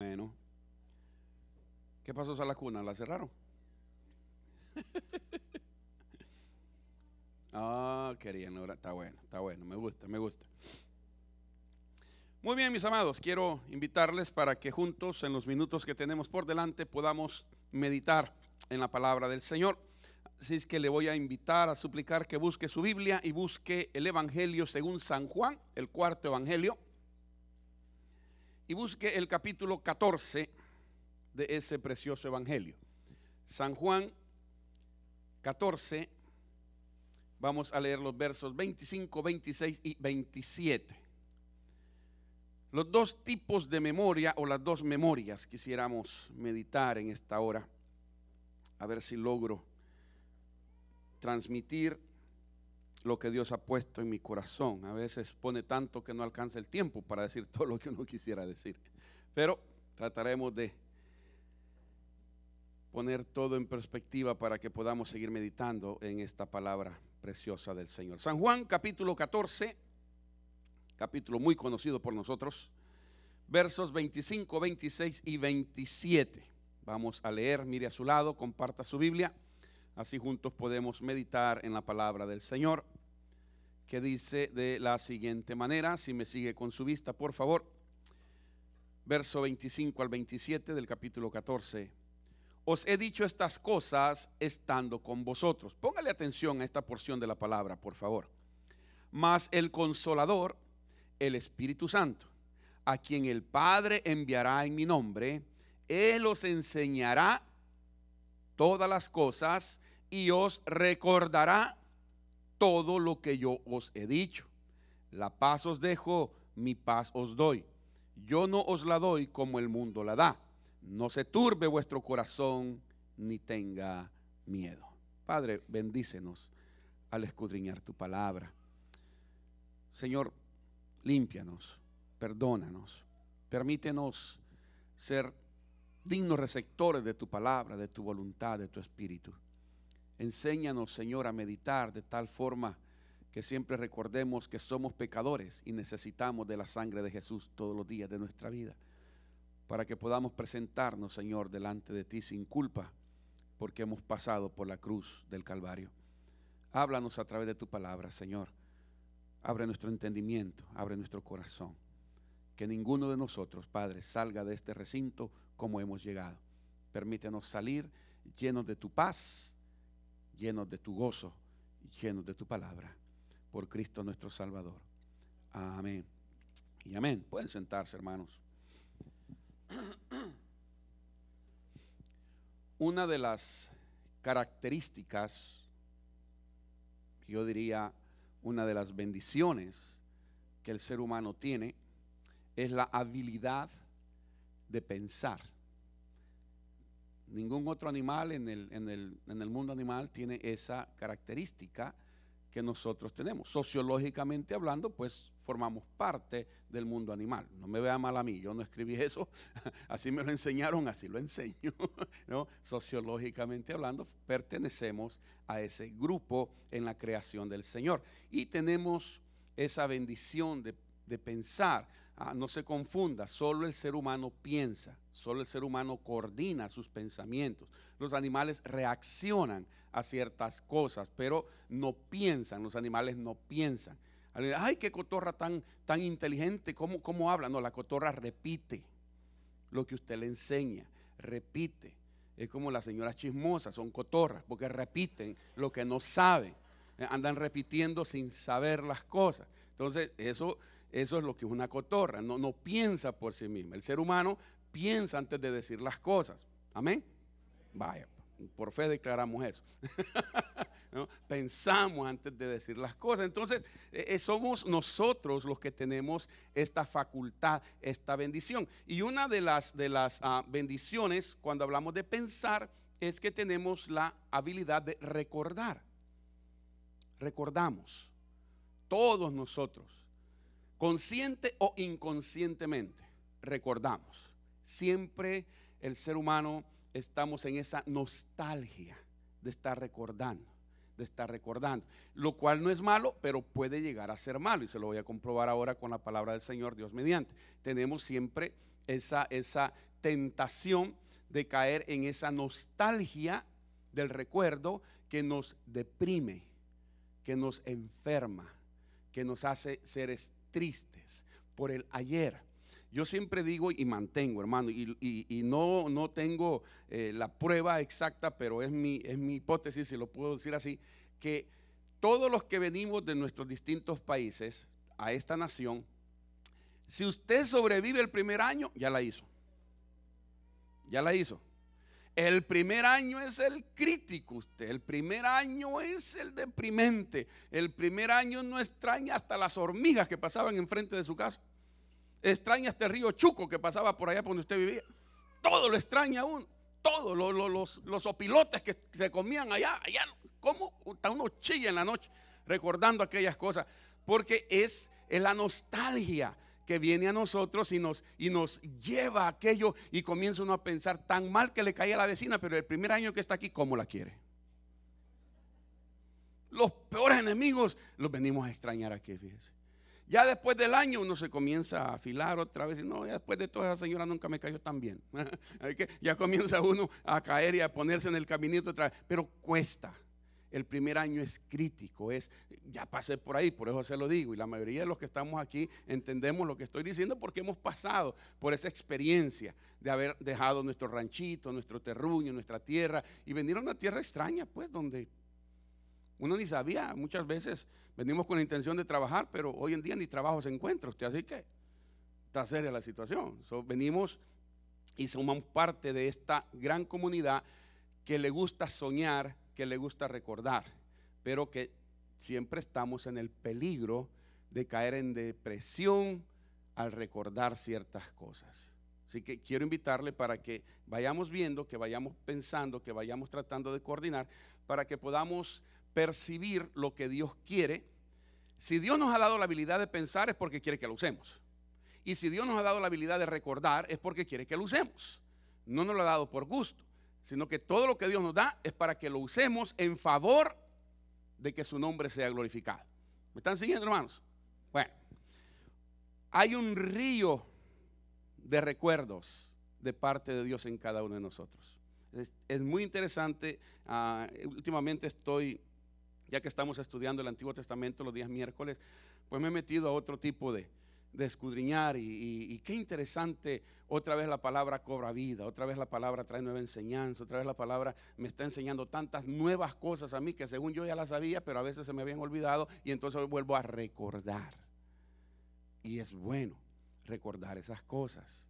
Bueno. ¿Qué pasó a la cuna? ¿La cerraron? Ah, querían, ahora está bueno, está bueno, me gusta, me gusta. Muy bien, mis amados, quiero invitarles para que juntos en los minutos que tenemos por delante podamos meditar en la palabra del Señor. Así es que le voy a invitar a suplicar que busque su Biblia y busque el Evangelio según San Juan, el cuarto Evangelio, y busque el capítulo 14 de ese precioso Evangelio. San Juan 14, vamos a leer los versos 25, 26 y 27. Los dos tipos de memoria o las dos memorias quisiéramos meditar en esta hora, a ver si logro transmitir lo que Dios ha puesto en mi corazón. A veces pone tanto que no alcanza el tiempo para decir todo lo que uno quisiera decir. Pero trataremos de poner todo en perspectiva para que podamos seguir meditando en esta palabra preciosa del Señor. San Juan capítulo 14, capítulo muy conocido por nosotros, versos 25, 26 y 27. Vamos a leer, mire a su lado, comparta su Biblia, así juntos podemos meditar en la palabra del Señor, que dice de la siguiente manera, si me sigue con su vista, por favor, verso 25 al 27 del capítulo 14 os he dicho estas cosas estando con vosotros. Póngale atención a esta porción de la palabra, por favor. Mas el consolador, el Espíritu Santo, a quien el Padre enviará en mi nombre, Él os enseñará todas las cosas y os recordará todo lo que yo os he dicho. La paz os dejo, mi paz os doy. Yo no os la doy como el mundo la da no se turbe vuestro corazón ni tenga miedo. Padre, bendícenos al escudriñar tu palabra. Señor, límpianos, perdónanos, permítenos ser dignos receptores de tu palabra, de tu voluntad, de tu espíritu. Enséñanos, Señor, a meditar de tal forma que siempre recordemos que somos pecadores y necesitamos de la sangre de Jesús todos los días de nuestra vida para que podamos presentarnos, Señor, delante de ti sin culpa, porque hemos pasado por la cruz del Calvario. Háblanos a través de tu palabra, Señor. Abre nuestro entendimiento, abre nuestro corazón. Que ninguno de nosotros, Padre, salga de este recinto como hemos llegado. Permítenos salir llenos de tu paz, llenos de tu gozo, llenos de tu palabra. Por Cristo nuestro Salvador. Amén. Y amén. Pueden sentarse, hermanos. Una de las características, yo diría una de las bendiciones que el ser humano tiene, es la habilidad de pensar. Ningún otro animal en el, en el mundo animal tiene esa característica que nosotros tenemos. Sociológicamente hablando, pues formamos parte del mundo animal. No me vea mal a mí, yo no escribí eso, así me lo enseñaron, así lo enseño. ¿no? Sociológicamente hablando, pertenecemos a ese grupo en la creación del Señor. Y tenemos esa bendición de, de pensar. Ah, no se confunda, solo el ser humano piensa, solo el ser humano coordina sus pensamientos. Los animales reaccionan a ciertas cosas, pero no piensan, los animales no piensan. Ay, qué cotorra tan, tan inteligente, ¿Cómo, ¿cómo habla? No, la cotorra repite lo que usted le enseña, repite. Es como las señoras chismosas, son cotorras, porque repiten lo que no saben. Eh, andan repitiendo sin saber las cosas. Entonces, eso eso es lo que es una cotorra, no, no piensa por sí misma. El ser humano piensa antes de decir las cosas. Amén. Vaya, por fe declaramos eso. Pensamos antes de decir las cosas. Entonces, eh, eh, somos nosotros los que tenemos esta facultad, esta bendición. Y una de las, de las ah, bendiciones cuando hablamos de pensar es que tenemos la habilidad de recordar. Recordamos. Todos nosotros consciente o inconscientemente, recordamos. Siempre el ser humano estamos en esa nostalgia de estar recordando, de estar recordando, lo cual no es malo, pero puede llegar a ser malo y se lo voy a comprobar ahora con la palabra del Señor Dios mediante. Tenemos siempre esa, esa tentación de caer en esa nostalgia del recuerdo que nos deprime, que nos enferma, que nos hace seres tristes por el ayer. Yo siempre digo y mantengo, hermano, y, no, no tengo eh, la prueba exacta, pero es mi, es mi hipótesis, si lo puedo decir así, que todos los que venimos de nuestros distintos países a esta nación, si usted sobrevive el primer año, ya la hizo. Ya la hizo. El primer año es el crítico usted, el primer año es el deprimente, el primer año no extraña hasta las hormigas que pasaban enfrente de su casa, extraña hasta el río Chuco que pasaba por allá donde usted vivía, todo lo extraña uno, todo, los, los opilotes que se comían allá, allá, como uno chilla en la noche recordando aquellas cosas, porque es la nostalgia que viene a nosotros y nos, y nos lleva aquello y comienza uno a pensar tan mal que le cae a la vecina, pero el primer año que está aquí, ¿cómo la quiere? Los peores enemigos los venimos a extrañar aquí, fíjese. Ya después del año uno se comienza a afilar otra vez y no, ya después de toda esa señora nunca me cayó tan bien. ya comienza uno a caer y a ponerse en el caminito otra vez, pero cuesta el primer año es crítico, es, ya pasé por ahí, por eso se lo digo, y la mayoría de los que estamos aquí entendemos lo que estoy diciendo porque hemos pasado por esa experiencia de haber dejado nuestro ranchito, nuestro terruño, nuestra tierra, y venir a una tierra extraña, pues, donde uno ni sabía, muchas veces venimos con la intención de trabajar, pero hoy en día ni trabajo se encuentra usted, así que está seria la situación. venimos y somos parte de esta gran comunidad que le gusta soñar, que le gusta recordar, pero que siempre estamos en el peligro de caer en depresión al recordar ciertas cosas. Así que quiero invitarle para que vayamos viendo, que vayamos pensando, que vayamos tratando de coordinar, para que podamos percibir lo que Dios quiere. Si Dios nos ha dado la habilidad de pensar es porque quiere que lo usemos. Y si Dios nos ha dado la habilidad de recordar es porque quiere que lo usemos. No nos lo ha dado por gusto sino que todo lo que Dios nos da es para que lo usemos en favor de que su nombre sea glorificado. ¿Me están siguiendo, hermanos? Bueno, hay un río de recuerdos de parte de Dios en cada uno de nosotros. Es, muy interesante. Ah, últimamente estoy, ya que estamos estudiando el Antiguo Testamento los días miércoles, pues me he metido a otro tipo de, de escudriñar y, qué interesante, otra vez la palabra cobra vida, otra vez la palabra trae nueva enseñanza, otra vez la palabra me está enseñando tantas nuevas cosas a mí que según yo ya las sabía, pero a veces se me habían olvidado y entonces vuelvo a recordar. Y es bueno recordar esas cosas.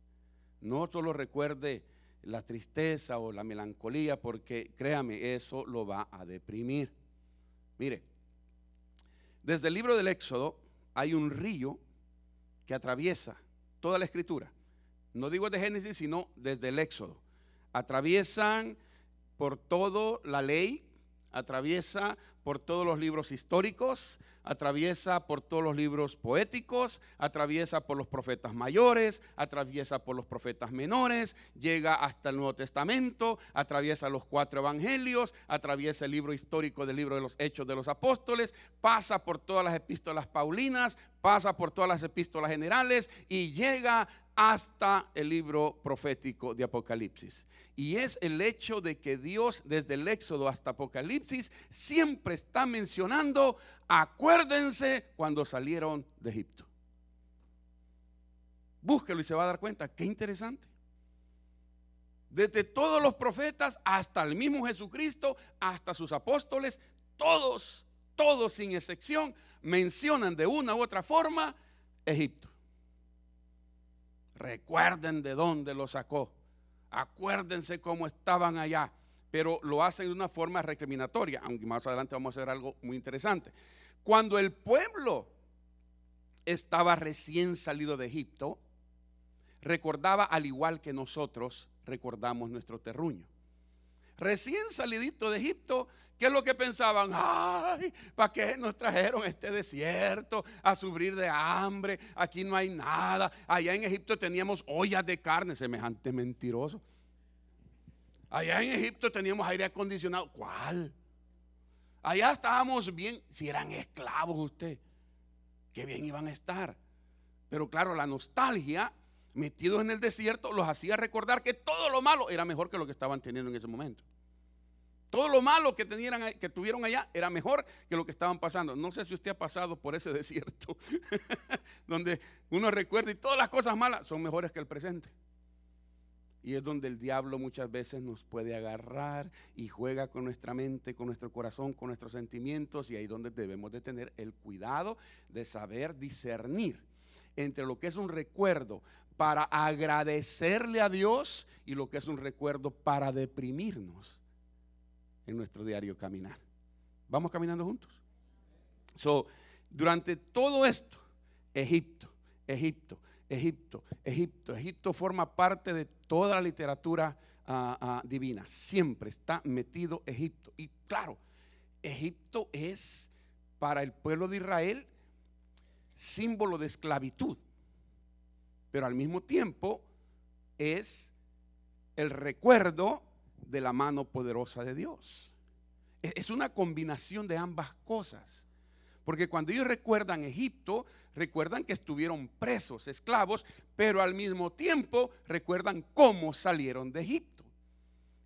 No solo recuerde la tristeza o la melancolía, porque créame, eso lo va a deprimir. Mire, desde el libro del Éxodo hay un río que atraviesa toda la escritura. No digo de Génesis, sino desde el Éxodo. Atraviesan por toda la ley, atraviesa por todos los libros históricos, atraviesa por todos los libros poéticos, atraviesa por los profetas mayores, atraviesa por los profetas menores, llega hasta el Nuevo Testamento, atraviesa los cuatro evangelios, atraviesa el libro histórico del libro de los Hechos de los Apóstoles, pasa por todas las epístolas paulinas, pasa por todas las epístolas generales y llega hasta el libro profético de Apocalipsis. Y es el hecho de que Dios desde el Éxodo hasta Apocalipsis siempre está mencionando, acuérdense cuando salieron de Egipto. Búsquelo y se va a dar cuenta, qué interesante. Desde todos los profetas hasta el mismo Jesucristo, hasta sus apóstoles, todos, todos sin excepción, mencionan de una u otra forma Egipto. Recuerden de dónde lo sacó. Acuérdense cómo estaban allá. Pero lo hacen de una forma recriminatoria, aunque más adelante vamos a hacer algo muy interesante. Cuando el pueblo estaba recién salido de Egipto, recordaba al igual que nosotros recordamos nuestro terruño recién salidito de Egipto, ¿qué es lo que pensaban? Ay, ¿para qué nos trajeron este desierto a sufrir de hambre? Aquí no hay nada. Allá en Egipto teníamos ollas de carne, semejante mentiroso. Allá en Egipto teníamos aire acondicionado. ¿Cuál? Allá estábamos bien, si eran esclavos usted, qué bien iban a estar. Pero claro, la nostalgia metidos en el desierto, los hacía recordar que todo lo malo era mejor que lo que estaban teniendo en ese momento. Todo lo malo que, que tuvieron allá era mejor que lo que estaban pasando. No sé si usted ha pasado por ese desierto, donde uno recuerda y todas las cosas malas son mejores que el presente. Y es donde el diablo muchas veces nos puede agarrar y juega con nuestra mente, con nuestro corazón, con nuestros sentimientos. Y ahí donde debemos de tener el cuidado de saber discernir entre lo que es un recuerdo para agradecerle a Dios y lo que es un recuerdo para deprimirnos en nuestro diario caminar. Vamos caminando juntos. So, durante todo esto, Egipto, Egipto, Egipto, Egipto, Egipto forma parte de toda la literatura ah, ah, divina. Siempre está metido Egipto. Y claro, Egipto es para el pueblo de Israel símbolo de esclavitud pero al mismo tiempo es el recuerdo de la mano poderosa de Dios. E-, es una combinación de ambas cosas. Porque cuando ellos recuerdan Egipto, recuerdan que estuvieron presos, esclavos, pero al mismo tiempo recuerdan cómo salieron de Egipto.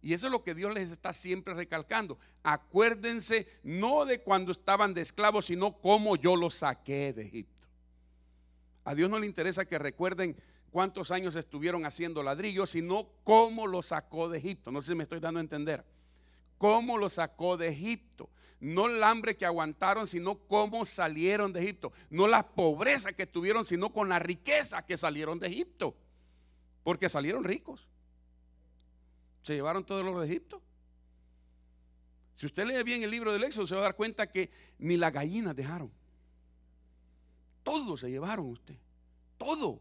Y eso es lo que Dios les está siempre recalcando. Acuérdense no de cuando estaban de esclavos, sino cómo yo los saqué de Egipto. A Dios no le interesa que recuerden cuántos años estuvieron haciendo ladrillos, sino cómo lo sacó de Egipto. No sé si me estoy dando a entender. Cómo lo sacó de Egipto. No el hambre que aguantaron, sino cómo salieron de Egipto. No la pobreza que tuvieron, sino con la riqueza que salieron de Egipto. Porque salieron ricos. Se llevaron todo el oro de Egipto. Si usted lee bien el libro del Éxodo, se va a dar cuenta que ni las gallinas dejaron. Todo se llevaron usted. Todo.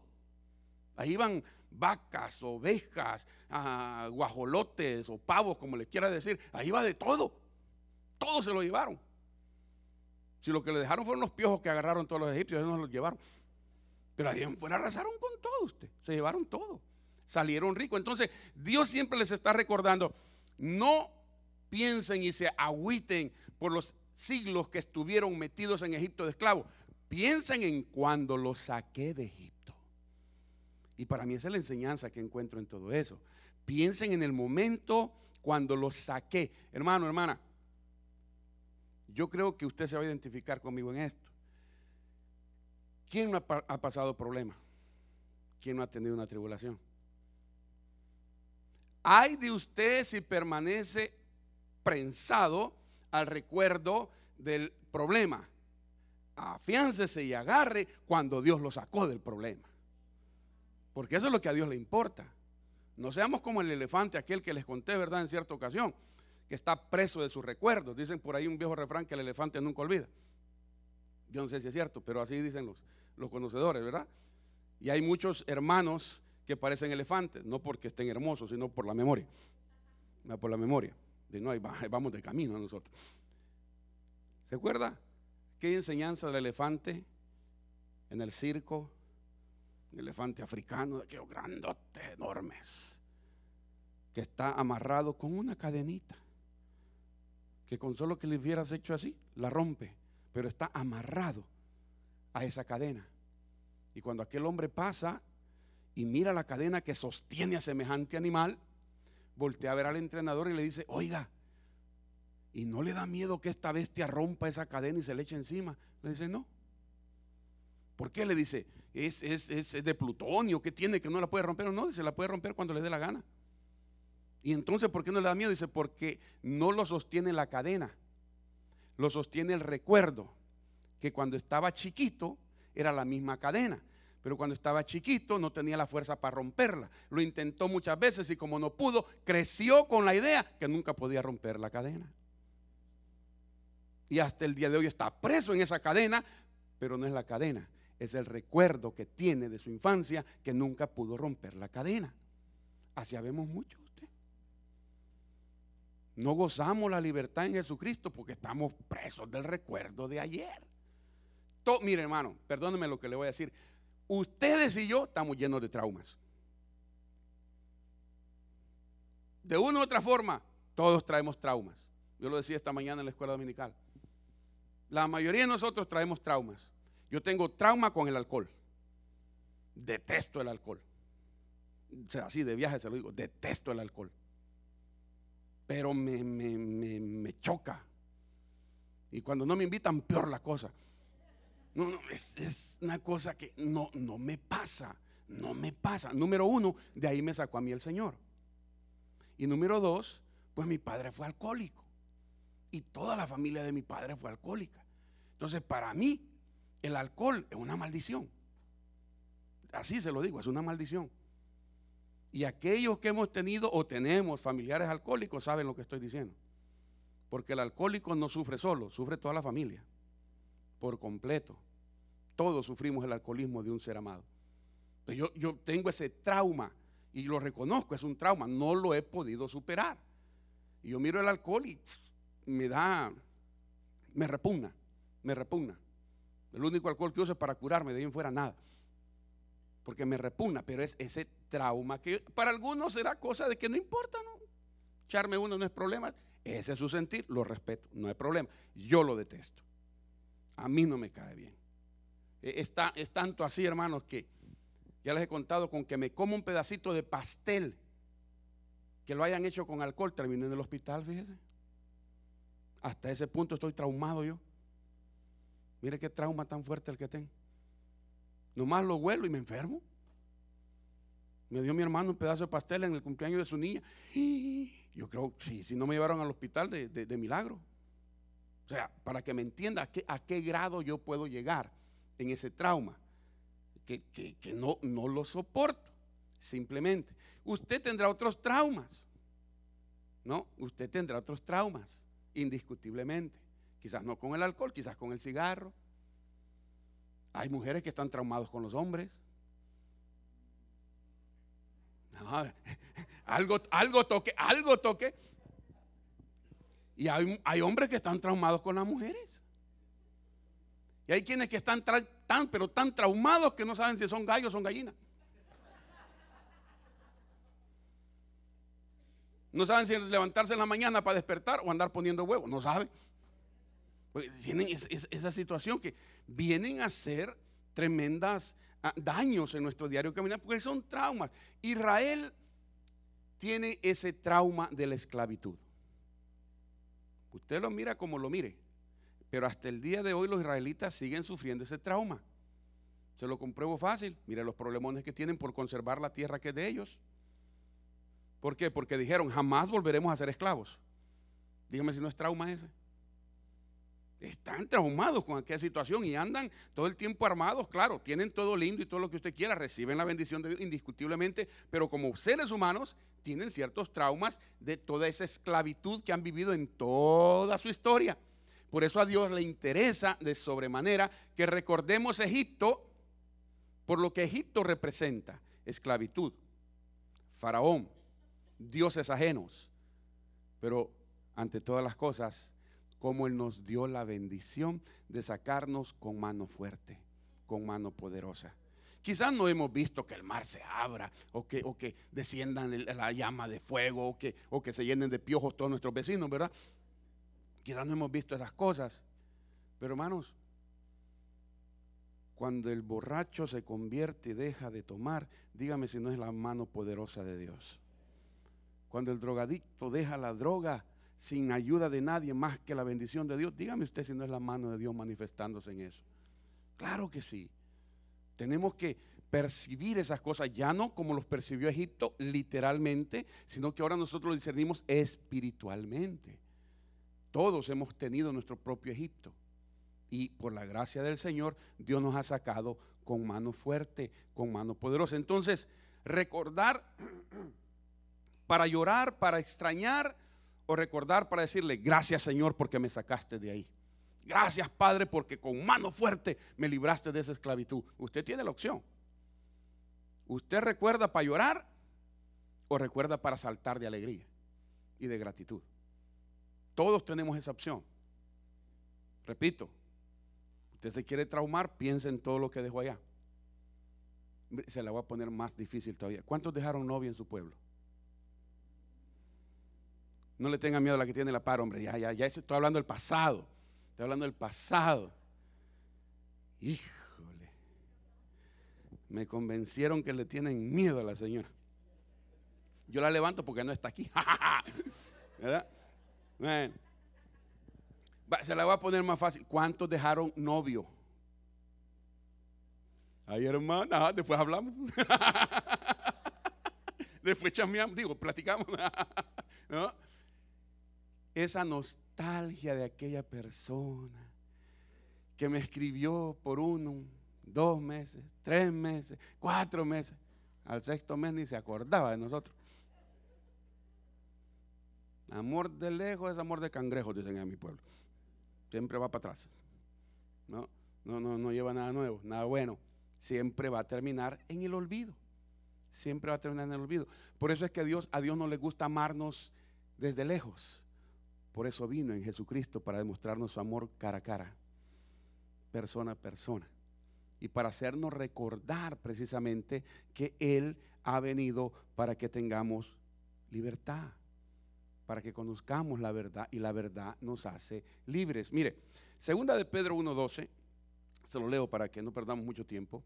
Ahí van vacas, ovejas, ah, guajolotes o pavos, como le quiera decir. Ahí va de todo. Todo se lo llevaron. Si lo que le dejaron fueron los piojos que agarraron todos los egipcios, ellos no los llevaron. Pero ahí fuera arrasaron con todo usted. Se llevaron todo. Salieron ricos. Entonces, Dios siempre les está recordando, no piensen y se agüiten por los siglos que estuvieron metidos en Egipto de esclavos. Piensen en cuando lo saqué de Egipto. Y para mí esa es la enseñanza que encuentro en todo eso. Piensen en el momento cuando lo saqué. Hermano, hermana, yo creo que usted se va a identificar conmigo en esto. ¿Quién no ha, pasado problema? ¿Quién no ha tenido una tribulación? Hay de usted si permanece prensado al recuerdo del problema afiáncese y agarre cuando Dios lo sacó del problema. Porque eso es lo que a Dios le importa. No seamos como el elefante, aquel que les conté, ¿verdad? En cierta ocasión, que está preso de sus recuerdos. Dicen por ahí un viejo refrán que el elefante nunca olvida. Yo no sé si es cierto, pero así dicen los, los conocedores, ¿verdad? Y hay muchos hermanos que parecen elefantes, no porque estén hermosos, sino por la memoria. Por la memoria. De no, vamos de camino nosotros. ¿Se acuerda? ¿Qué enseñanza del elefante en el circo? El elefante africano, de aquellos grandotes, enormes, que está amarrado con una cadenita, que con solo que le hubieras hecho así, la rompe, pero está amarrado a esa cadena. Y cuando aquel hombre pasa y mira la cadena que sostiene a semejante animal, voltea a ver al entrenador y le dice, oiga, y no le da miedo que esta bestia rompa esa cadena y se le eche encima. Le dice, no. ¿Por qué? Le dice, es, de plutonio, ¿qué tiene que no la puede romper? No, se la puede romper cuando le dé la gana. Y entonces, ¿por qué no le da miedo? Dice, porque no lo sostiene la cadena, lo sostiene el recuerdo, que cuando estaba chiquito era la misma cadena, pero cuando estaba chiquito no tenía la fuerza para romperla. Lo intentó muchas veces y como no pudo, creció con la idea que nunca podía romper la cadena y hasta el día de hoy está preso en esa cadena, pero no es la cadena, es el recuerdo que tiene de su infancia que nunca pudo romper la cadena. Así vemos mucho usted. No gozamos la libertad en Jesucristo porque estamos presos del recuerdo de ayer. mire hermano, perdóneme lo que le voy a decir. Ustedes y yo estamos llenos de traumas. De una u otra forma, todos traemos traumas. Yo lo decía esta mañana en la escuela dominical. La mayoría de nosotros traemos traumas. Yo tengo trauma con el alcohol. Detesto el alcohol. o sea, así de viaje se lo digo, detesto el alcohol. Pero me, me, me, me choca. Y cuando no me invitan, peor la cosa. No, no, es, es, una cosa que no, no me pasa. No me pasa. Número uno, de ahí me sacó a mí el Señor. Y número dos, pues mi padre fue alcohólico. Y toda la familia de mi padre fue alcohólica. Entonces, para mí, el alcohol es una maldición. Así se lo digo, es una maldición. Y aquellos que hemos tenido o tenemos familiares alcohólicos saben lo que estoy diciendo. Porque el alcohólico no sufre solo, sufre toda la familia. Por completo. Todos sufrimos el alcoholismo de un ser amado. Yo, yo tengo ese trauma y lo reconozco, es un trauma, no lo he podido superar. Y yo miro el alcohol y me da, me repugna, me repugna. El único alcohol que uso es para curarme, de ahí fuera nada. Porque me repugna, pero es ese trauma que para algunos será cosa de que no importa, ¿no? Echarme uno no es problema. Ese es su sentir, lo respeto, no hay problema. Yo lo detesto. A mí no me cae bien. E, está, es tanto así, hermanos, que ya les he contado con que me como un pedacito de pastel que lo hayan hecho con alcohol, terminé en el hospital, fíjese. Hasta ese punto estoy traumado yo. Mire qué trauma tan fuerte el que tengo. Nomás lo huelo y me enfermo. Me dio mi hermano un pedazo de pastel en el cumpleaños de su niña. Yo creo, sí, si no me llevaron al hospital de, milagro. O sea, para que me entienda a qué, a qué, grado yo puedo llegar en ese trauma. Que, que no, no lo soporto, simplemente. Usted tendrá otros traumas. ¿No? Usted tendrá otros traumas indiscutiblemente. Quizás no con el alcohol, quizás con el cigarro. Hay mujeres que están traumados con los hombres. algo, algo toque, algo toque. Y hay, hay, hombres que están traumados con las mujeres. Y hay quienes que están tan, pero tan traumados que no saben si son gallos o son gallinas. No saben si levantarse en la mañana para despertar o andar poniendo huevos. No saben. Pues tienen esa situación que vienen a ser tremendas ah, daños en nuestro diario caminar porque son traumas. Israel tiene ese trauma de la esclavitud. Usted lo mira como lo mire, pero hasta el día de hoy los israelitas siguen sufriendo ese trauma. Se lo compruebo fácil. Mire los problemones que tienen por conservar la tierra que es de ellos. ¿Por qué? Porque dijeron, jamás volveremos a ser esclavos. Dígame si no es trauma ese. Están traumados con aquella situación y andan todo el tiempo armados, claro, tienen todo lindo y todo lo que usted quiera, reciben la bendición de Dios indiscutiblemente, pero como seres humanos tienen ciertos traumas de toda esa esclavitud que han vivido en toda su historia. Por eso a Dios le interesa de sobremanera que recordemos Egipto por lo que Egipto representa, esclavitud, faraón, dioses ajenos. Pero ante todas las cosas, como Él nos dio la bendición de sacarnos con mano fuerte, con mano poderosa. Quizás no hemos visto que el mar se abra o que, o que desciendan la llama de fuego o que, o que se llenen de piojos todos nuestros vecinos, ¿verdad? Quizás no hemos visto esas cosas. Pero hermanos, cuando el borracho se convierte y deja de tomar, dígame si no es la mano poderosa de Dios. Cuando el drogadicto deja la droga sin ayuda de nadie más que la bendición de Dios, dígame usted si no es la mano de Dios manifestándose en eso. Claro que sí. Tenemos que percibir esas cosas, ya no como los percibió Egipto literalmente, sino que ahora nosotros lo discernimos espiritualmente. Todos hemos tenido nuestro propio Egipto. Y por la gracia del Señor, Dios nos ha sacado con mano fuerte, con mano poderosa. Entonces, recordar para llorar, para extrañar o recordar para decirle, gracias Señor porque me sacaste de ahí. Gracias Padre porque con mano fuerte me libraste de esa esclavitud. Usted tiene la opción. ¿Usted recuerda para llorar o recuerda para saltar de alegría y de gratitud? Todos tenemos esa opción. Repito, usted se quiere traumar, piensa en todo lo que dejó allá. Se la voy a poner más difícil todavía. ¿Cuántos dejaron novia en su pueblo? No le tenga miedo a la que tiene la par, hombre. Ya, ya, ya estoy hablando del pasado. Estoy hablando del pasado. Híjole. Me convencieron que le tienen miedo a la señora. Yo la levanto porque no está aquí. ¿Verdad? Se la voy a poner más fácil. ¿Cuántos dejaron novio? Ay, hermana, después hablamos. después chameamos, digo, platicamos. ¿No? Esa nostalgia de aquella persona que me escribió por uno, dos meses, tres meses, cuatro meses. Al sexto mes ni se acordaba de nosotros. Amor de lejos es amor de cangrejo, dicen en mi pueblo. Siempre va para atrás. No, no, no, no lleva nada nuevo, nada bueno. Siempre va a terminar en el olvido. Siempre va a terminar en el olvido. Por eso es que Dios, a Dios no le gusta amarnos desde lejos. Por eso vino en Jesucristo para demostrarnos su amor cara a cara, persona a persona. Y para hacernos recordar precisamente que Él ha venido para que tengamos libertad, para que conozcamos la verdad y la verdad nos hace libres. Mire, segunda de Pedro 1.12, se lo leo para que no perdamos mucho tiempo.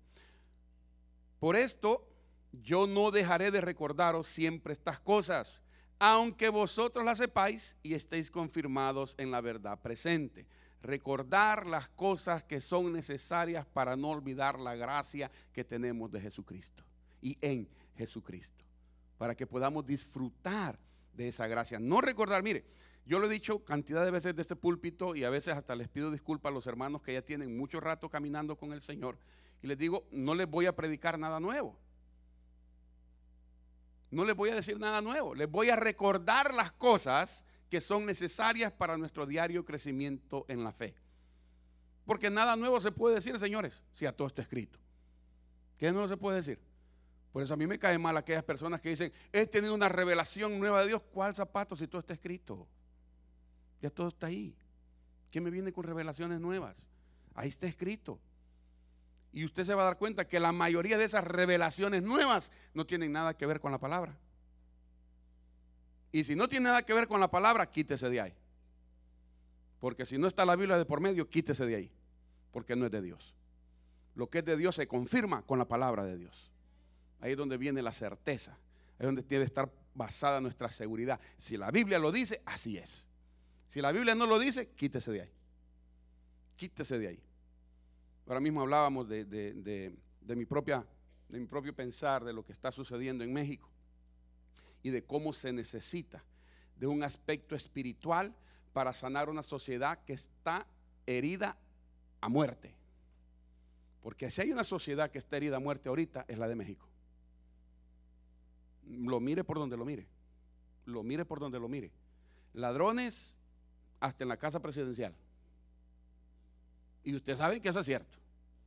Por esto yo no dejaré de recordaros siempre estas cosas aunque vosotros la sepáis y estéis confirmados en la verdad presente. Recordar las cosas que son necesarias para no olvidar la gracia que tenemos de Jesucristo y en Jesucristo, para que podamos disfrutar de esa gracia. No recordar, mire, yo lo he dicho cantidad de veces de este púlpito y a veces hasta les pido disculpas a los hermanos que ya tienen mucho rato caminando con el Señor y les digo, no les voy a predicar nada nuevo. No les voy a decir nada nuevo, les voy a recordar las cosas que son necesarias para nuestro diario crecimiento en la fe. Porque nada nuevo se puede decir, señores, si a todo está escrito. ¿Qué nuevo se puede decir? Por eso a mí me cae mal aquellas personas que dicen, he tenido una revelación nueva de Dios. ¿Cuál zapato si todo está escrito? Ya todo está ahí. ¿Qué me viene con revelaciones nuevas? Ahí está escrito. Y usted se va a dar cuenta que la mayoría de esas revelaciones nuevas no tienen nada que ver con la palabra. Y si no tiene nada que ver con la palabra, quítese de ahí. Porque si no está la Biblia de por medio, quítese de ahí. Porque no es de Dios. Lo que es de Dios se confirma con la palabra de Dios. Ahí es donde viene la certeza. Ahí es donde debe estar basada nuestra seguridad. Si la Biblia lo dice, así es. Si la Biblia no lo dice, quítese de ahí. Quítese de ahí. Ahora mismo hablábamos de, mi propia, de mi propio pensar, de lo que está sucediendo en México y de cómo se necesita de un aspecto espiritual para sanar una sociedad que está herida a muerte. Porque si hay una sociedad que está herida a muerte ahorita, es la de México. Lo mire por donde lo mire. Lo mire por donde lo mire. Ladrones hasta en la casa presidencial. Y usted sabe que eso es cierto.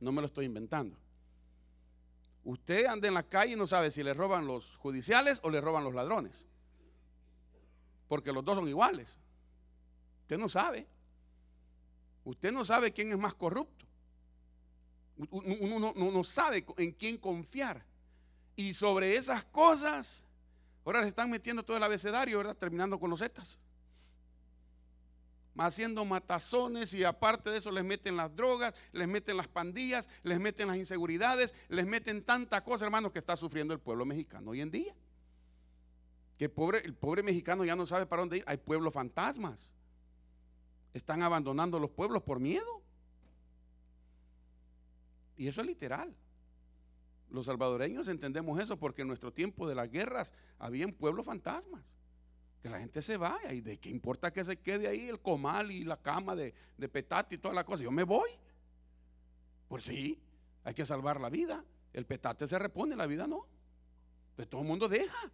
No me lo estoy inventando. Usted anda en la calle y no sabe si le roban los judiciales o le roban los ladrones. Porque los dos son iguales. Usted no sabe. Usted no sabe quién es más corrupto. Uno no, sabe en quién confiar. Y sobre esas cosas, ahora le están metiendo todo el abecedario, ¿verdad? Terminando con los zetas haciendo matazones y aparte de eso les meten las drogas, les meten las pandillas, les meten las inseguridades, les meten tanta cosa, hermanos, que está sufriendo el pueblo mexicano hoy en día. Que pobre, el pobre mexicano ya no sabe para dónde ir. Hay pueblos fantasmas. Están abandonando los pueblos por miedo. Y eso es literal. Los salvadoreños entendemos eso porque en nuestro tiempo de las guerras habían pueblos fantasmas. Que la gente se vaya. ¿Y de qué importa que se quede ahí el comal y la cama de, de petate y toda la cosa? Yo me voy. Pues sí, hay que salvar la vida. El petate se repone, la vida no. Pues todo el mundo deja.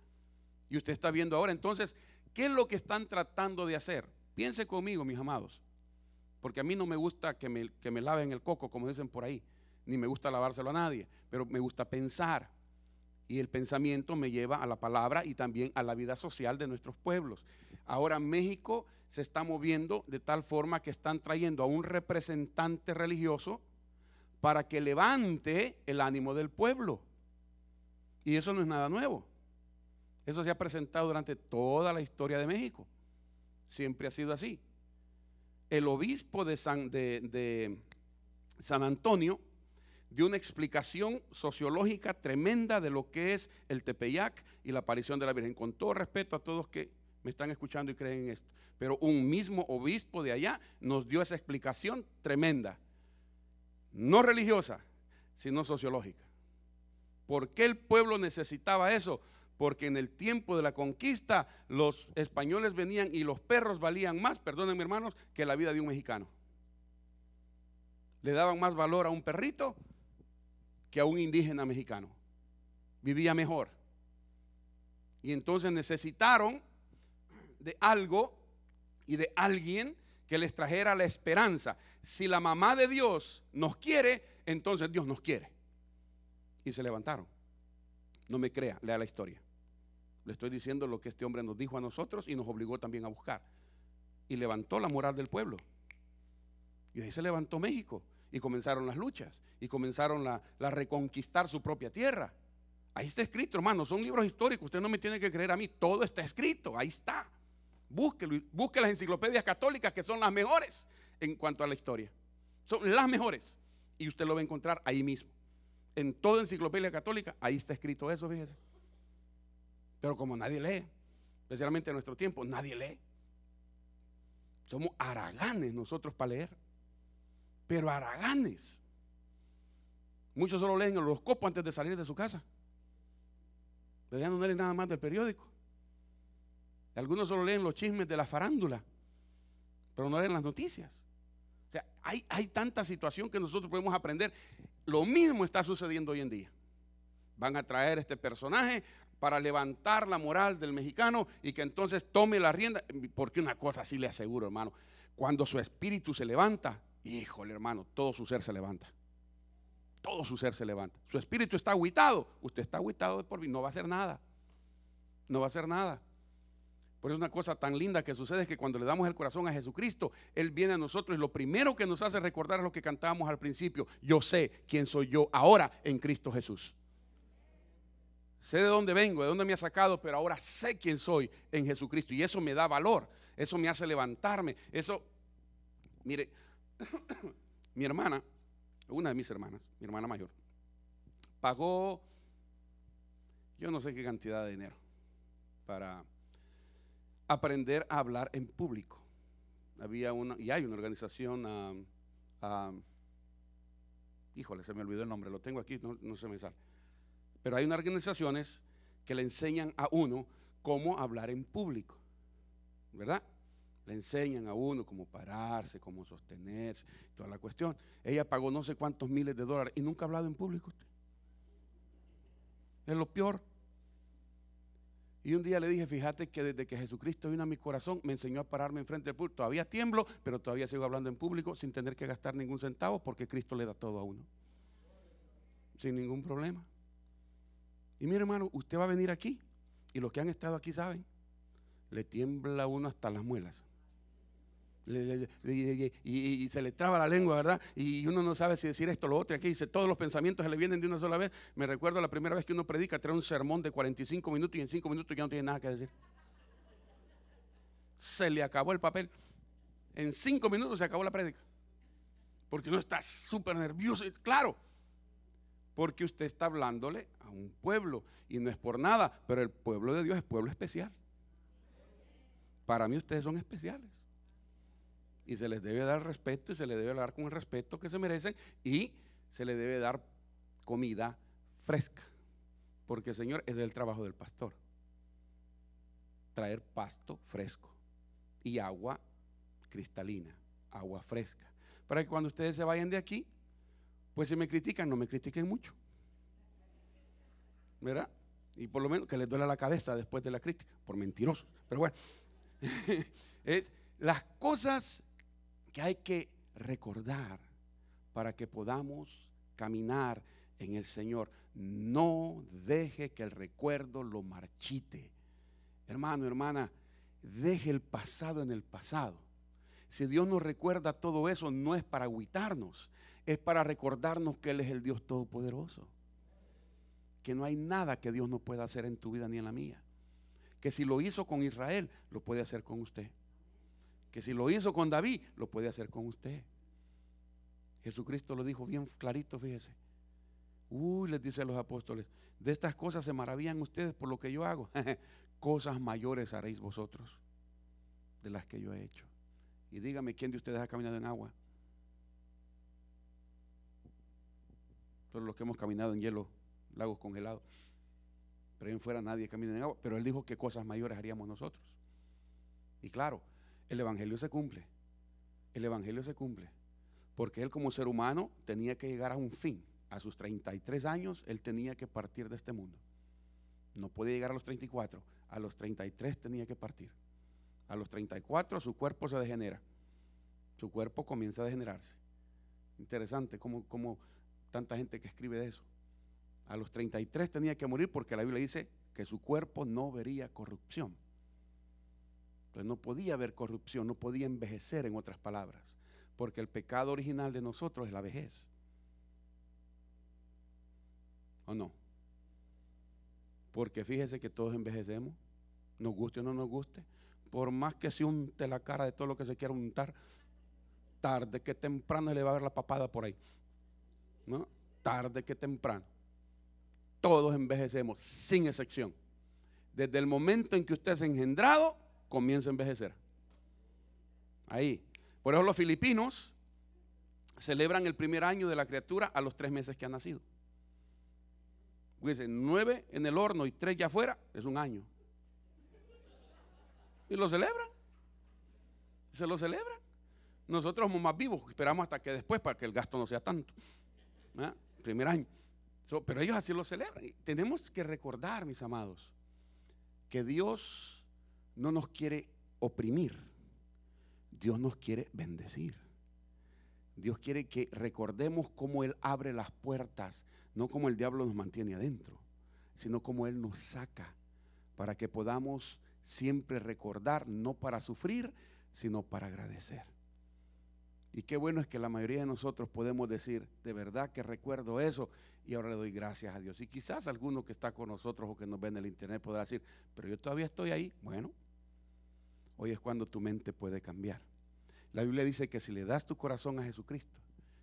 Y usted está viendo ahora. Entonces, ¿qué es lo que están tratando de hacer? Piense conmigo, mis amados. Porque a mí no me gusta que me, que me laven el coco, como dicen por ahí. Ni me gusta lavárselo a nadie. Pero me gusta pensar y el pensamiento me lleva a la palabra y también a la vida social de nuestros pueblos. Ahora México se está moviendo de tal forma que están trayendo a un representante religioso para que levante el ánimo del pueblo. Y eso no es nada nuevo. Eso se ha presentado durante toda la historia de México. Siempre ha sido así. El obispo de San, Antonio de una explicación sociológica tremenda de lo que es el Tepeyac y la aparición de la Virgen. Con todo respeto a todos que me están escuchando y creen en esto. Pero un mismo obispo de allá nos dio esa explicación tremenda. No religiosa, sino sociológica. ¿Por qué el pueblo necesitaba eso? Porque en el tiempo de la conquista los españoles venían y los perros valían más, perdónenme hermanos, que la vida de un mexicano. Le daban más valor a un perrito que a un indígena mexicano. Vivía mejor. Y entonces necesitaron de algo y de alguien que les trajera la esperanza. Si la mamá de Dios nos quiere, entonces Dios nos quiere. Y se levantaron. No me crea, lea la historia. Le estoy diciendo lo que este hombre nos dijo a nosotros y nos obligó también a buscar. Y levantó la moral del pueblo. Y ahí se levantó México y comenzaron las luchas y comenzaron la, la, reconquistar su propia tierra. Ahí está escrito, hermano, son libros históricos, usted no me tiene que creer a mí, todo está escrito, ahí está. Búsquelo, busque las enciclopedias católicas que son las mejores en cuanto a la historia. Son las mejores. Y usted lo va a encontrar ahí mismo. En toda enciclopedia católica, ahí está escrito eso, fíjese. Pero como nadie lee, especialmente en nuestro tiempo, nadie lee. Somos haraganes nosotros para leer. Pero haraganes. Muchos solo leen el horoscopo antes de salir de su casa. Pero ya no leen nada más del periódico. Algunos solo leen los chismes de la farándula, pero no leen las noticias. O sea, hay, hay tanta situación que nosotros podemos aprender. Lo mismo está sucediendo hoy en día. Van a traer este personaje para levantar la moral del mexicano y que entonces tome la rienda. Porque una cosa sí le aseguro, hermano. Cuando su espíritu se levanta, híjole, hermano, todo su ser se levanta. Todo su ser se levanta. Su espíritu está aguitado. Usted está aguitado de por mí. No va a hacer nada. No va a hacer nada. Por eso una cosa tan linda que sucede es que cuando le damos el corazón a Jesucristo, Él viene a nosotros y lo primero que nos hace recordar es lo que cantábamos al principio. Yo sé quién soy yo ahora en Cristo Jesús. Sé de dónde vengo, de dónde me ha sacado, pero ahora sé quién soy en Jesucristo. Y eso me da valor, eso me hace levantarme. Eso, mire, mi hermana, una de mis hermanas, mi hermana mayor, pagó, yo no sé qué cantidad de dinero para aprender a hablar en público. Había una, y hay una organización, híjole, se me olvidó el nombre, lo tengo aquí, no, no se me sale. Pero hay unas organizaciones que le enseñan a uno cómo hablar en público, ¿verdad? Le enseñan a uno cómo pararse, cómo sostenerse, toda la cuestión. Ella pagó no sé cuántos miles de dólares y nunca ha hablado en público. Es lo peor. Y un día le dije, fíjate que desde que Jesucristo vino a mi corazón, me enseñó a pararme enfrente del público. Todavía tiemblo, pero todavía sigo hablando en público sin tener que gastar ningún centavo porque Cristo le da todo a uno. Sin ningún problema. Y mire hermano, usted va a venir aquí y los que han estado aquí saben, le tiembla uno hasta las muelas y, se le traba la lengua, ¿verdad? Y uno no sabe si decir esto o lo otro. Aquí dice, todos los pensamientos se le vienen de una sola vez. Me recuerdo la primera vez que uno predica, trae un sermón de 45 minutos y en 5 minutos ya no tiene nada que decir. Se le acabó el papel. En 5 minutos se acabó la prédica. Porque uno está súper nervioso. Claro, porque usted está hablándole a un pueblo y no es por nada, pero el pueblo de Dios es pueblo especial. Para mí ustedes son especiales y se les debe dar respeto y se les debe dar con el respeto que se merecen y se les debe dar comida fresca. Porque, Señor, es el trabajo del pastor. Traer pasto fresco y agua cristalina, agua fresca. Para que cuando ustedes se vayan de aquí, pues si me critican, no me critiquen mucho. ¿Verdad? Y por lo menos que les duela la cabeza después de la crítica, por mentirosos. Pero bueno, es las cosas que hay que recordar para que podamos caminar en el Señor. No deje que el recuerdo lo marchite. Hermano, hermana, deje el pasado en el pasado. Si Dios nos recuerda todo eso, no es para agüitarnos, es para recordarnos que Él es el Dios Todopoderoso. Que no hay nada que Dios no pueda hacer en tu vida ni en la mía. Que si lo hizo con Israel, lo puede hacer con usted que si lo hizo con David, lo puede hacer con usted. Jesucristo lo dijo bien clarito, fíjese. Uy, les dice a los apóstoles, de estas cosas se maravillan ustedes por lo que yo hago. cosas mayores haréis vosotros de las que yo he hecho. Y dígame, ¿quién de ustedes ha caminado en agua? Todos los que hemos caminado en hielo, lagos congelados. Pero en fuera nadie camina en agua. Pero él dijo que cosas mayores haríamos nosotros. Y claro, el Evangelio se cumple. El Evangelio se cumple. Porque él como ser humano tenía que llegar a un fin. A sus 33 años él tenía que partir de este mundo. No podía llegar a los 34. A los 33 tenía que partir. A los 34 su cuerpo se degenera. Su cuerpo comienza a degenerarse. Interesante cómo, cómo tanta gente que escribe de eso. A los 33 tenía que morir porque la Biblia dice que su cuerpo no vería corrupción. No podía haber corrupción, no podía envejecer en otras palabras, porque el pecado original de nosotros es la vejez. ¿O no? Porque fíjese que todos envejecemos, nos guste o no nos guste, por más que se unte la cara de todo lo que se quiera untar, tarde que temprano le va a ver la papada por ahí. ¿No? Tarde que temprano. Todos envejecemos, sin excepción. Desde el momento en que usted es engendrado, comienza a envejecer. Ahí. Por eso los filipinos celebran el primer año de la criatura a los tres meses que ha nacido. Dice, nueve en el horno y tres ya afuera, es un año. Y lo celebran. Se lo celebran. Nosotros somos más vivos, esperamos hasta que después para que el gasto no sea tanto. Primer año. pero ellos así lo celebran. tenemos que recordar, mis amados, que Dios no nos quiere oprimir. Dios nos quiere bendecir. Dios quiere que recordemos cómo Él abre las puertas, no como el diablo nos mantiene adentro, sino como Él nos saca para que podamos siempre recordar, no para sufrir, sino para agradecer. Y qué bueno es que la mayoría de nosotros podemos decir, de verdad que recuerdo eso y ahora le doy gracias a Dios. Y quizás alguno que está con nosotros o que nos ve en el internet podrá decir, pero yo todavía estoy ahí. Bueno, hoy es cuando tu mente puede cambiar. La Biblia dice que si le das tu corazón a Jesucristo,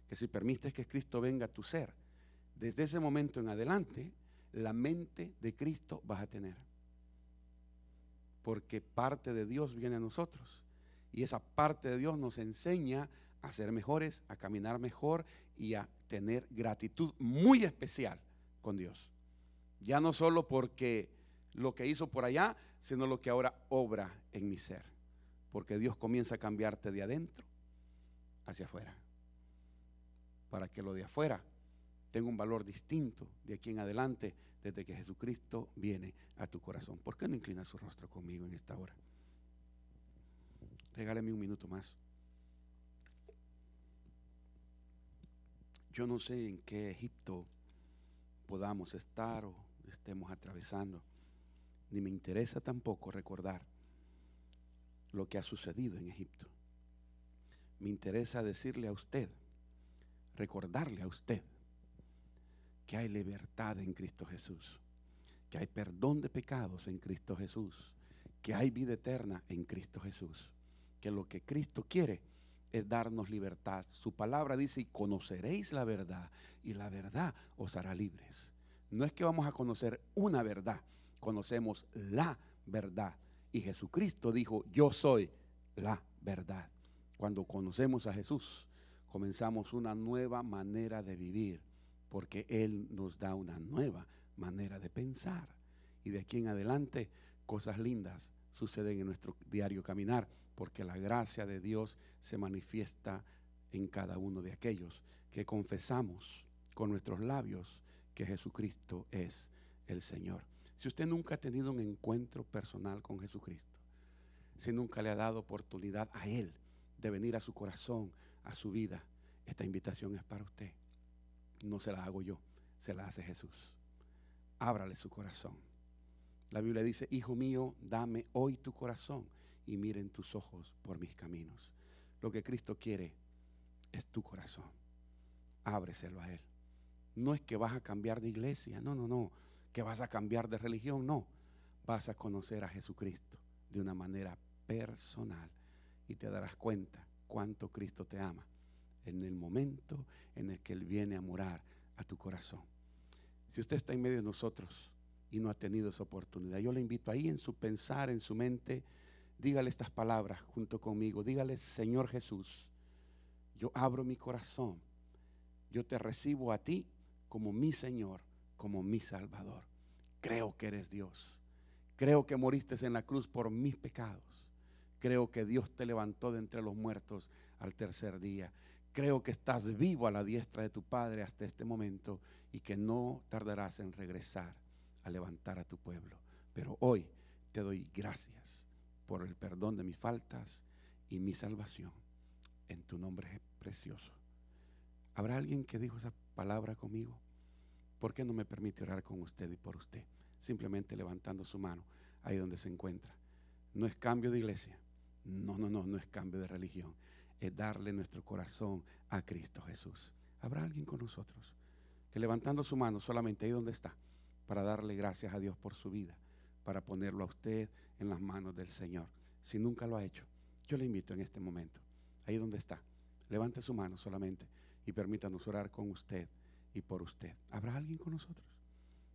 que si permites que Cristo venga a tu ser, desde ese momento en adelante, la mente de Cristo vas a tener porque parte de Dios viene a nosotros. Y esa parte de Dios nos enseña a ser mejores, a caminar mejor y a tener gratitud muy especial con Dios. Ya no solo porque lo que hizo por allá, sino lo que ahora obra en mi ser. Porque Dios comienza a cambiarte de adentro hacia afuera. Para que lo de afuera tenga un valor distinto de aquí en adelante desde que Jesucristo viene a tu corazón. ¿Por qué no inclina su rostro conmigo en esta hora? Regáleme un minuto más. Yo no sé en qué Egipto podamos estar o estemos atravesando, ni me interesa tampoco recordar lo que ha sucedido en Egipto. Me interesa decirle a usted, recordarle a usted, que hay libertad en Cristo Jesús, que hay perdón de pecados en Cristo Jesús, que hay vida eterna en Cristo Jesús, que lo que Cristo quiere es darnos libertad. Su palabra dice, y conoceréis la verdad, y la verdad os hará libres. No es que vamos a conocer una verdad, conocemos la verdad. Y Jesucristo dijo, yo soy la verdad. Cuando conocemos a Jesús, comenzamos una nueva manera de vivir porque Él nos da una nueva manera de pensar. Y de aquí en adelante cosas lindas suceden en nuestro diario caminar, porque la gracia de Dios se manifiesta en cada uno de aquellos que confesamos con nuestros labios que Jesucristo es el Señor. Si usted nunca ha tenido un encuentro personal con Jesucristo, si nunca le ha dado oportunidad a Él de venir a su corazón, a su vida, esta invitación es para usted no se la hago yo, se la hace Jesús. Ábrale su corazón. La Biblia dice, Hijo mío, dame hoy tu corazón y miren tus ojos por mis caminos. Lo que Cristo quiere es tu corazón. Ábreselo a Él. No es que vas a cambiar de iglesia, no, no, no. Que vas a cambiar de religión, no. Vas a conocer a Jesucristo de una manera personal y te darás cuenta cuánto Cristo te ama en el momento en el que Él viene a morar a tu corazón. Si usted está en medio de nosotros y no ha tenido esa oportunidad, yo le invito ahí en su pensar, en su mente, dígale estas palabras junto conmigo. Dígale, Señor Jesús, yo abro mi corazón. Yo te recibo a ti como mi Señor, como mi Salvador. Creo que eres Dios. Creo que moriste en la cruz por mis pecados. Creo que Dios te levantó de entre los muertos al tercer día. Creo que estás vivo a la diestra de tu Padre hasta este momento y que no tardarás en regresar a levantar a tu pueblo. Pero hoy te doy gracias por el perdón de mis faltas y mi salvación. En tu nombre precioso. ¿Habrá alguien que dijo esa palabra conmigo? ¿Por qué no me permite orar con usted y por usted? Simplemente levantando su mano ahí donde se encuentra. No es cambio de iglesia. No, no, no, no es cambio de religión es darle nuestro corazón a Cristo Jesús. ¿Habrá alguien con nosotros que levantando su mano solamente ahí donde está, para darle gracias a Dios por su vida, para ponerlo a usted en las manos del Señor? Si nunca lo ha hecho, yo le invito en este momento, ahí donde está, levante su mano solamente y permítanos orar con usted y por usted. ¿Habrá alguien con nosotros?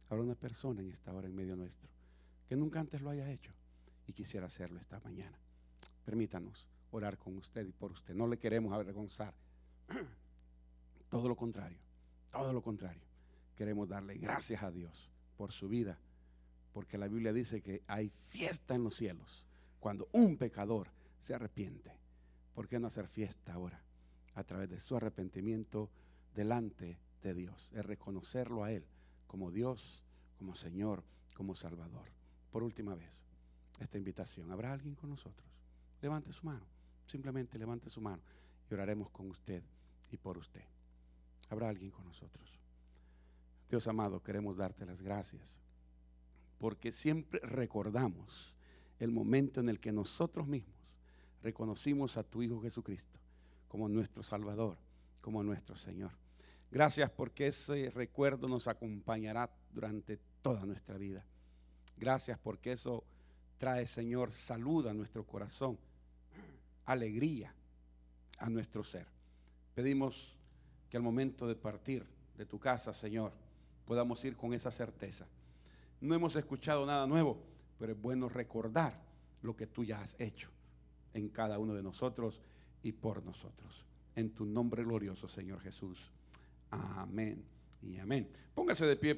Habrá una persona en esta hora en medio nuestro que nunca antes lo haya hecho y quisiera hacerlo esta mañana. Permítanos orar con usted y por usted. No le queremos avergonzar. Todo lo contrario, todo lo contrario. Queremos darle gracias a Dios por su vida, porque la Biblia dice que hay fiesta en los cielos cuando un pecador se arrepiente. ¿Por qué no hacer fiesta ahora? A través de su arrepentimiento delante de Dios. Es reconocerlo a Él como Dios, como Señor, como Salvador. Por última vez, esta invitación. ¿Habrá alguien con nosotros? Levante su mano. Simplemente levante su mano y oraremos con usted y por usted. Habrá alguien con nosotros. Dios amado, queremos darte las gracias porque siempre recordamos el momento en el que nosotros mismos reconocimos a tu Hijo Jesucristo como nuestro Salvador, como nuestro Señor. Gracias porque ese recuerdo nos acompañará durante toda nuestra vida. Gracias porque eso trae, Señor, salud a nuestro corazón alegría a nuestro ser. Pedimos que al momento de partir de tu casa, Señor, podamos ir con esa certeza. No hemos escuchado nada nuevo, pero es bueno recordar lo que tú ya has hecho en cada uno de nosotros y por nosotros. En tu nombre glorioso, Señor Jesús. Amén y amén. Póngase de pie.